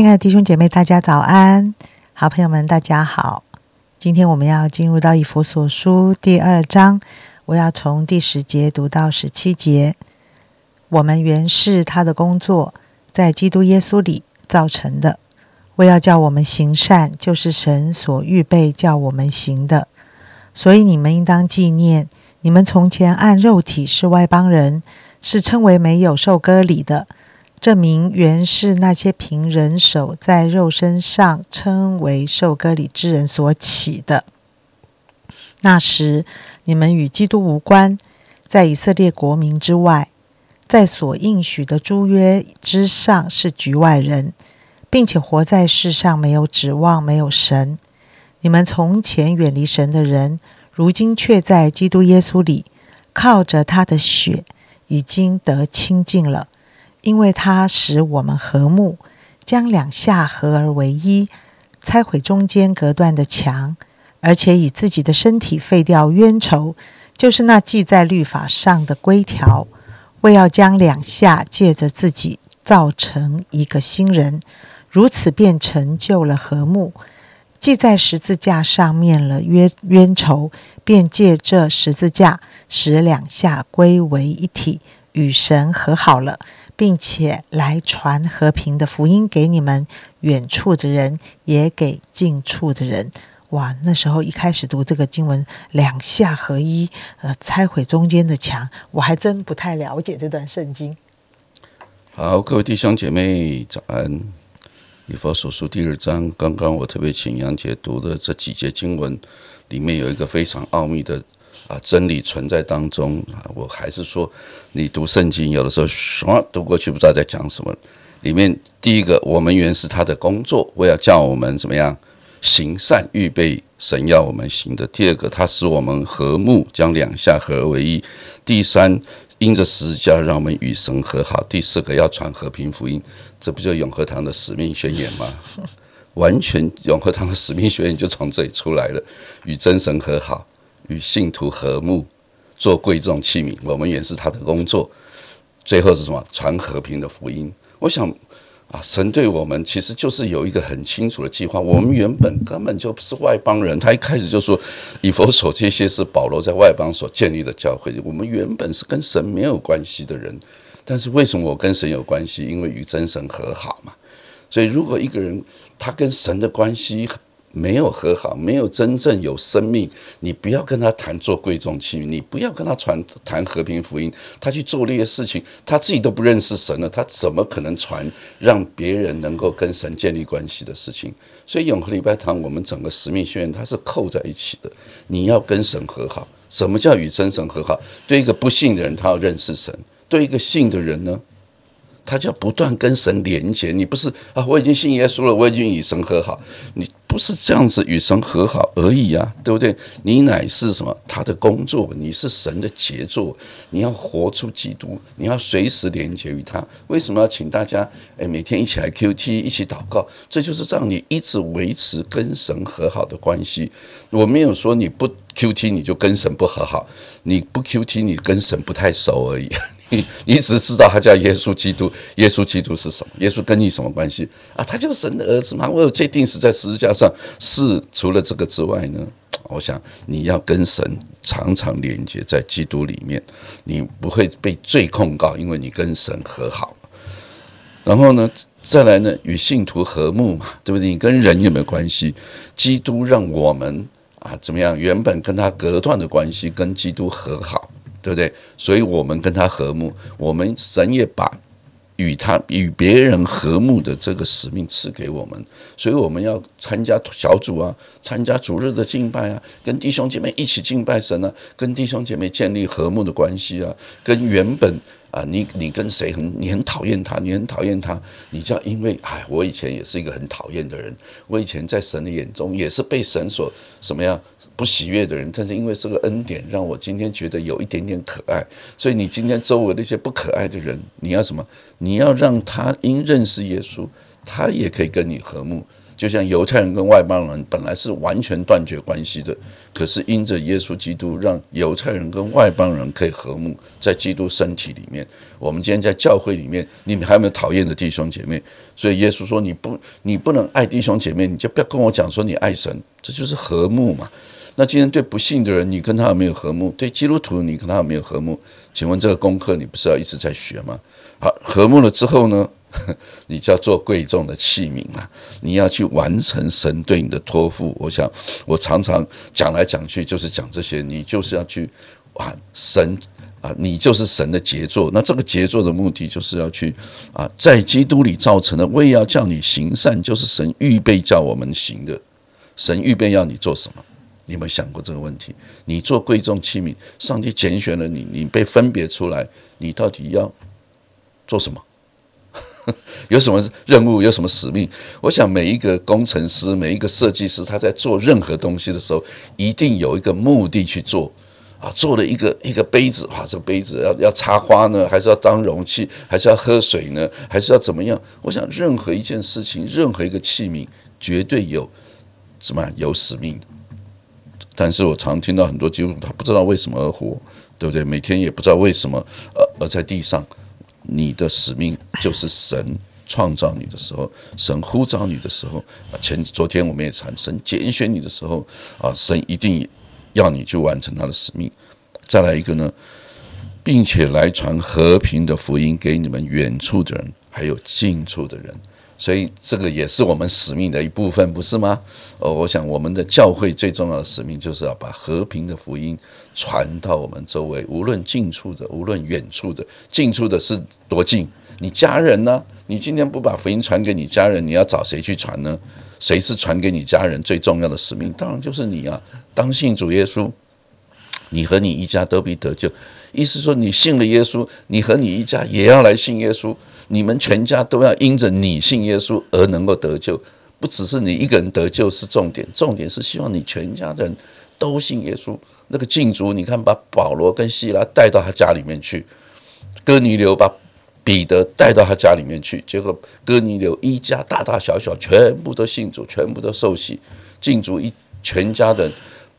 亲爱的弟兄姐妹，大家早安！好朋友们，大家好。今天我们要进入到以弗所书第二章，我要从第十节读到十七节。我们原是他的工作，在基督耶稣里造成的，为要叫我们行善，就是神所预备叫我们行的。所以你们应当纪念，你们从前按肉体是外邦人，是称为没有受割礼的。这名原是那些凭人手在肉身上称为受割礼之人所起的。那时你们与基督无关，在以色列国民之外，在所应许的诸约之上是局外人，并且活在世上没有指望，没有神。你们从前远离神的人，如今却在基督耶稣里，靠着他的血已经得清净了。因为它使我们和睦，将两下合而为一，拆毁中间隔断的墙，而且以自己的身体废掉冤仇，就是那记在律法上的规条，为要将两下借着自己造成一个新人，如此便成就了和睦。记在十字架上面了冤冤仇，便借这十字架使两下归为一体，与神和好了。并且来传和平的福音给你们远处的人，也给近处的人。哇！那时候一开始读这个经文，两下合一，呃，拆毁中间的墙，我还真不太了解这段圣经。好，各位弟兄姐妹，早安！以佛所书第二章，刚刚我特别请杨姐读的这几节经文，里面有一个非常奥秘的。啊，真理存在当中啊！我还是说，你读圣经有的时候什么读过去不知道在讲什么。里面第一个，我们原是他的工作，为了叫我们怎么样行善，预备神要我们行的。第二个，他使我们和睦，将两下合为一。第三，因着十字架让我们与神和好。第四个，要传和平福音，这不就永和堂的使命宣言吗？完全永和堂的使命宣言就从这里出来了，与真神和好。与信徒和睦，做贵重器皿。我们也是他的工作。最后是什么？传和平的福音。我想啊，神对我们其实就是有一个很清楚的计划。我们原本根本就不是外邦人。他一开始就说，以佛所这些是保罗在外邦所建立的教会。我们原本是跟神没有关系的人，但是为什么我跟神有关系？因为与真神和好嘛。所以，如果一个人他跟神的关系，没有和好，没有真正有生命，你不要跟他谈做贵重器，你不要跟他传谈和平福音，他去做那些事情，他自己都不认识神了，他怎么可能传让别人能够跟神建立关系的事情？所以永和礼拜堂，我们整个使命宣言它是扣在一起的。你要跟神和好，什么叫与真神和好？对一个不信的人，他要认识神；对一个信的人呢？他就要不断跟神连接，你不是啊？我已经信耶稣了，我已经与神和好，你不是这样子与神和好而已啊，对不对？你乃是什么？他的工作，你是神的杰作，你要活出基督，你要随时连接于他。为什么要请大家诶每天一起来 Q T 一起祷告？这就是让你一直维持跟神和好的关系。我没有说你不 Q T 你就跟神不和好，你不 Q T 你跟神不太熟而已。你你只知道他叫耶稣基督，耶稣基督是什么？耶稣跟你什么关系啊？他就是神的儿子嘛？我有界定死在十字架上，是除了这个之外呢？我想你要跟神常常连接在基督里面，你不会被罪控告，因为你跟神和好。然后呢，再来呢，与信徒和睦嘛，对不对？你跟人有没有关系？基督让我们啊，怎么样？原本跟他隔断的关系，跟基督和好。对不对？所以我们跟他和睦，我们神也把与他与别人和睦的这个使命赐给我们，所以我们要参加小组啊，参加主日的敬拜啊，跟弟兄姐妹一起敬拜神啊，跟弟兄姐妹建立和睦的关系啊，跟原本。啊，你你跟谁很你很讨厌他，你很讨厌他，你就要因为哎，我以前也是一个很讨厌的人，我以前在神的眼中也是被神所什么样不喜悦的人，但是因为这个恩典，让我今天觉得有一点点可爱。所以你今天周围那些不可爱的人，你要什么？你要让他因认识耶稣，他也可以跟你和睦。就像犹太人跟外邦人本来是完全断绝关系的，可是因着耶稣基督，让犹太人跟外邦人可以和睦，在基督身体里面。我们今天在教会里面，你们还有没有讨厌的弟兄姐妹？所以耶稣说：“你不，你不能爱弟兄姐妹，你就不要跟我讲说你爱神，这就是和睦嘛。”那今天对不信的人，你跟他有没有和睦？对基督徒，你跟他有没有和睦？请问这个功课你不是要一直在学吗？好，和睦了之后呢？你叫做贵重的器皿啊！你要去完成神对你的托付。我想，我常常讲来讲去就是讲这些。你就是要去啊，神啊，你就是神的杰作。那这个杰作的目的就是要去啊，在基督里造成的。我也要叫你行善，就是神预备叫我们行的。神预备要你做什么？你有没有想过这个问题？你做贵重器皿，上帝拣选了你，你被分别出来，你到底要做什么？有什么任务？有什么使命？我想每一个工程师、每一个设计师，他在做任何东西的时候，一定有一个目的去做。啊，做了一个一个杯子，哇，这个杯子要要插花呢，还是要当容器，还是要喝水呢，还是要怎么样？我想任何一件事情，任何一个器皿，绝对有什么有使命。但是我常听到很多基督徒，他不知道为什么而活，对不对？每天也不知道为什么而而在地上。你的使命就是神创造你的时候，神呼召你的时候。前昨天我们也谈神拣选你的时候啊，神一定要你去完成他的使命。再来一个呢，并且来传和平的福音给你们远处的人，还有近处的人。所以这个也是我们使命的一部分，不是吗？哦，我想我们的教会最重要的使命就是要把和平的福音传到我们周围，无论近处的，无论远处的。近处的是多近？你家人呢？你今天不把福音传给你家人，你要找谁去传呢？谁是传给你家人最重要的使命？当然就是你啊！当信主耶稣，你和你一家都必得救。意思说，你信了耶稣，你和你一家也要来信耶稣。你们全家都要因着你信耶稣而能够得救，不只是你一个人得救是重点，重点是希望你全家人都信耶稣。那个禁足，你看把保罗跟希拉带到他家里面去，哥尼流把彼得带到他家里面去，结果哥尼流一家大大小小全部都信主，全部都受洗。禁足一全家人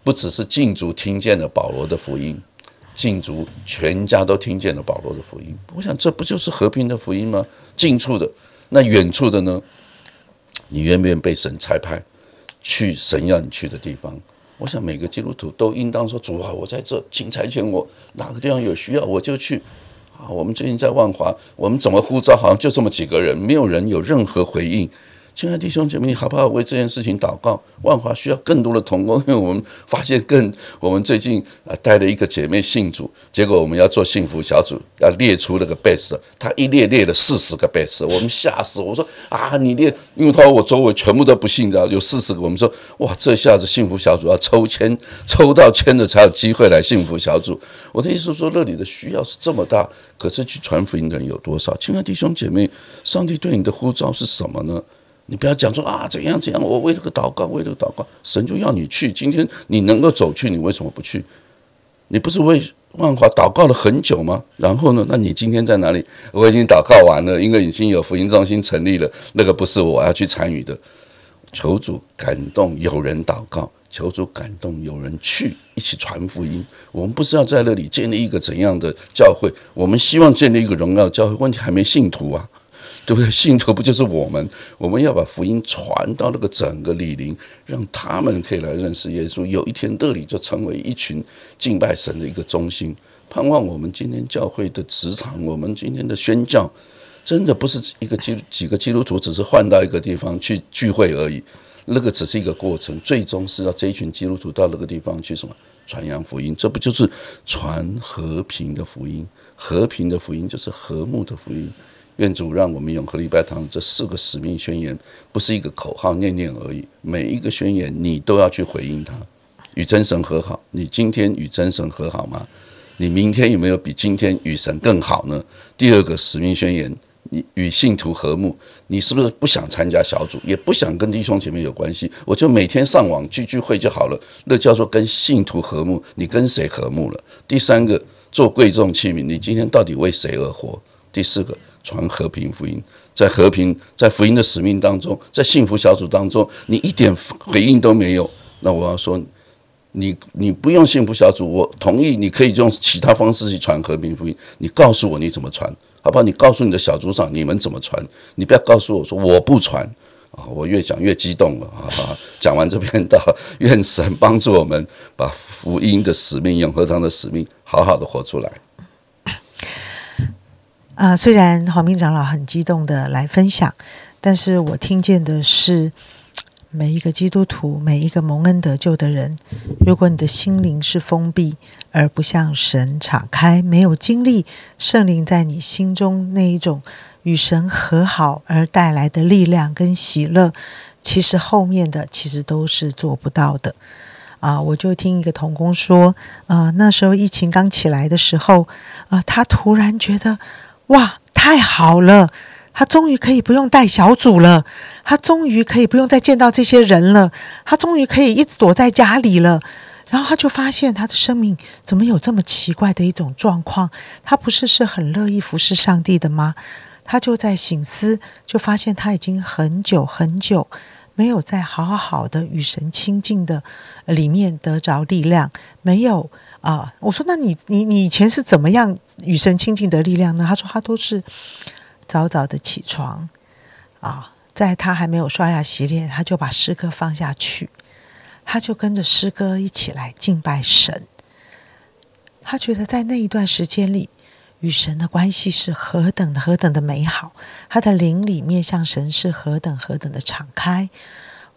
不只是禁足听见了保罗的福音。禁足，全家都听见了保罗的福音。我想，这不就是和平的福音吗？近处的，那远处的呢？你愿不愿意被神差派去神要你去的地方？我想，每个基督徒都应当说：“主啊，我在这，请差遣我，哪个地方有需要我就去。”啊，我们最近在万华，我们怎么呼召？好像就这么几个人，没有人有任何回应。亲爱的弟兄姐妹，你好不好为这件事情祷告？万华需要更多的同工，因为我们发现更，我们最近啊带了一个姐妹信主，结果我们要做幸福小组，要列出那个 base，他一列列了四十个 base，我们吓死，我说啊你列，因为他说我周围全部都不信的，有四十个，我们说哇这下子幸福小组要抽签，抽到签的才有机会来幸福小组。我的意思说，那里的需要是这么大，可是去传福音的人有多少？亲爱的弟兄姐妹，上帝对你的呼召是什么呢？你不要讲说啊怎样怎样，我为了个祷告，为了祷告，神就要你去。今天你能够走去，你为什么不去？你不是为万华祷告了很久吗？然后呢？那你今天在哪里？我已经祷告完了，因为已经有福音中心成立了。那个不是我要去参与的。求主感动，有人祷告；求主感动，有人去一起传福音。我们不是要在那里建立一个怎样的教会？我们希望建立一个荣耀的教会。问题还没信徒啊。对不对？信徒不就是我们？我们要把福音传到那个整个李林，让他们可以来认识耶稣。有一天，这里就成为一群敬拜神的一个中心。盼望我们今天教会的祠堂，我们今天的宣教，真的不是一个基几个基督徒只是换到一个地方去聚会而已。那个只是一个过程，最终是要这一群基督徒到那个地方去什么传扬福音？这不就是传和平的福音？和平的福音就是和睦的福音。愿主让我们永和礼拜堂这四个使命宣言，不是一个口号念念而已。每一个宣言，你都要去回应它，与真神和好。你今天与真神和好吗？你明天有没有比今天与神更好呢？第二个使命宣言，你与信徒和睦，你是不是不想参加小组，也不想跟弟兄姐妹有关系？我就每天上网聚聚会就好了。那叫做跟信徒和睦。你跟谁和睦了？第三个，做贵重器皿，你今天到底为谁而活？第四个。传和平福音，在和平、在福音的使命当中，在幸福小组当中，你一点回应都没有。那我要说，你你不用幸福小组，我同意，你可以用其他方式去传和平福音。你告诉我你怎么传，好不好？你告诉你的小组长你们怎么传，你不要告诉我说我不传啊！我越讲越激动了啊！讲完这篇道，愿神帮助我们把福音的使命、永和堂的使命好好的活出来。啊，虽然黄明长老很激动的来分享，但是我听见的是每一个基督徒，每一个蒙恩得救的人，如果你的心灵是封闭，而不向神敞开，没有经历圣灵在你心中那一种与神和好而带来的力量跟喜乐，其实后面的其实都是做不到的。啊，我就听一个童工说，啊，那时候疫情刚起来的时候，啊，他突然觉得。哇，太好了！他终于可以不用带小组了，他终于可以不用再见到这些人了，他终于可以一直躲在家里了。然后他就发现他的生命怎么有这么奇怪的一种状况？他不是是很乐意服侍上帝的吗？他就在醒思，就发现他已经很久很久没有在好好的与神亲近的里面得着力量，没有。啊，我说，那你你你以前是怎么样与神亲近的力量呢？他说，他都是早早的起床，啊，在他还没有刷牙洗脸，他就把诗歌放下去，他就跟着诗歌一起来敬拜神。他觉得在那一段时间里，与神的关系是何等的何等的美好，他的灵里面向神是何等何等的敞开。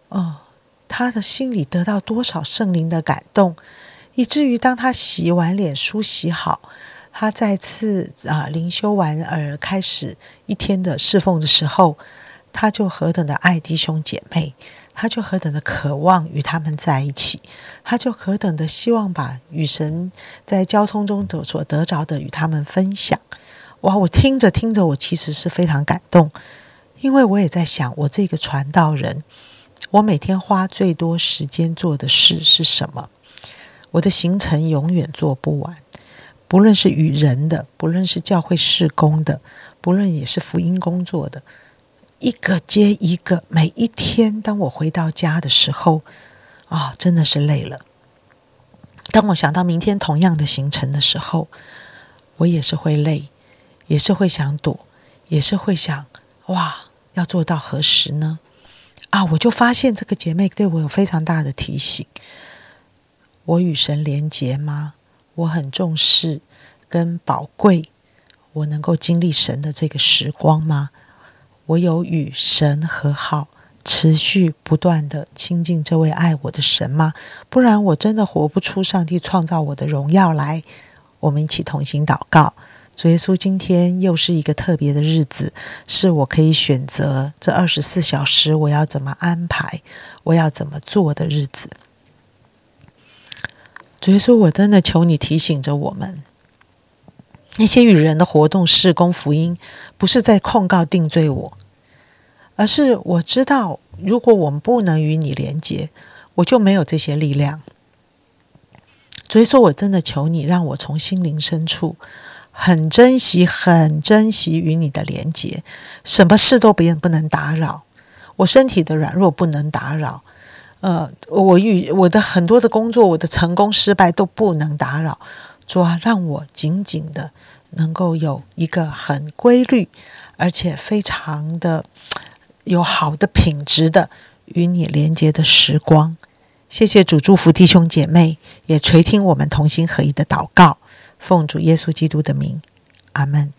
哦，他的心里得到多少圣灵的感动。以至于当他洗完脸、梳洗好，他再次啊灵修完而开始一天的侍奉的时候，他就何等的爱弟兄姐妹，他就何等的渴望与他们在一起，他就何等的希望把与神在交通中所所得着的与他们分享。哇！我听着听着，我其实是非常感动，因为我也在想，我这个传道人，我每天花最多时间做的事是什么？我的行程永远做不完，不论是与人的，不论是教会事工的，不论也是福音工作的，一个接一个。每一天，当我回到家的时候，啊，真的是累了。当我想到明天同样的行程的时候，我也是会累，也是会想躲，也是会想，哇，要做到何时呢？啊，我就发现这个姐妹对我有非常大的提醒。我与神连结吗？我很重视跟宝贵，我能够经历神的这个时光吗？我有与神和好，持续不断的亲近这位爱我的神吗？不然我真的活不出上帝创造我的荣耀来。我们一起同心祷告，主耶稣，今天又是一个特别的日子，是我可以选择这二十四小时我要怎么安排，我要怎么做的日子。所以说，我真的求你提醒着我们，那些与人的活动、事工、福音，不是在控告、定罪我，而是我知道，如果我们不能与你连接，我就没有这些力量。所以说，我真的求你，让我从心灵深处很珍惜、很珍惜与你的连接，什么事都别人不能打扰，我身体的软弱不能打扰。呃，我与我的很多的工作，我的成功失败都不能打扰，主啊，让我紧紧的能够有一个很规律，而且非常的有好的品质的与你连接的时光。谢谢主祝福弟兄姐妹，也垂听我们同心合一的祷告，奉主耶稣基督的名，阿门。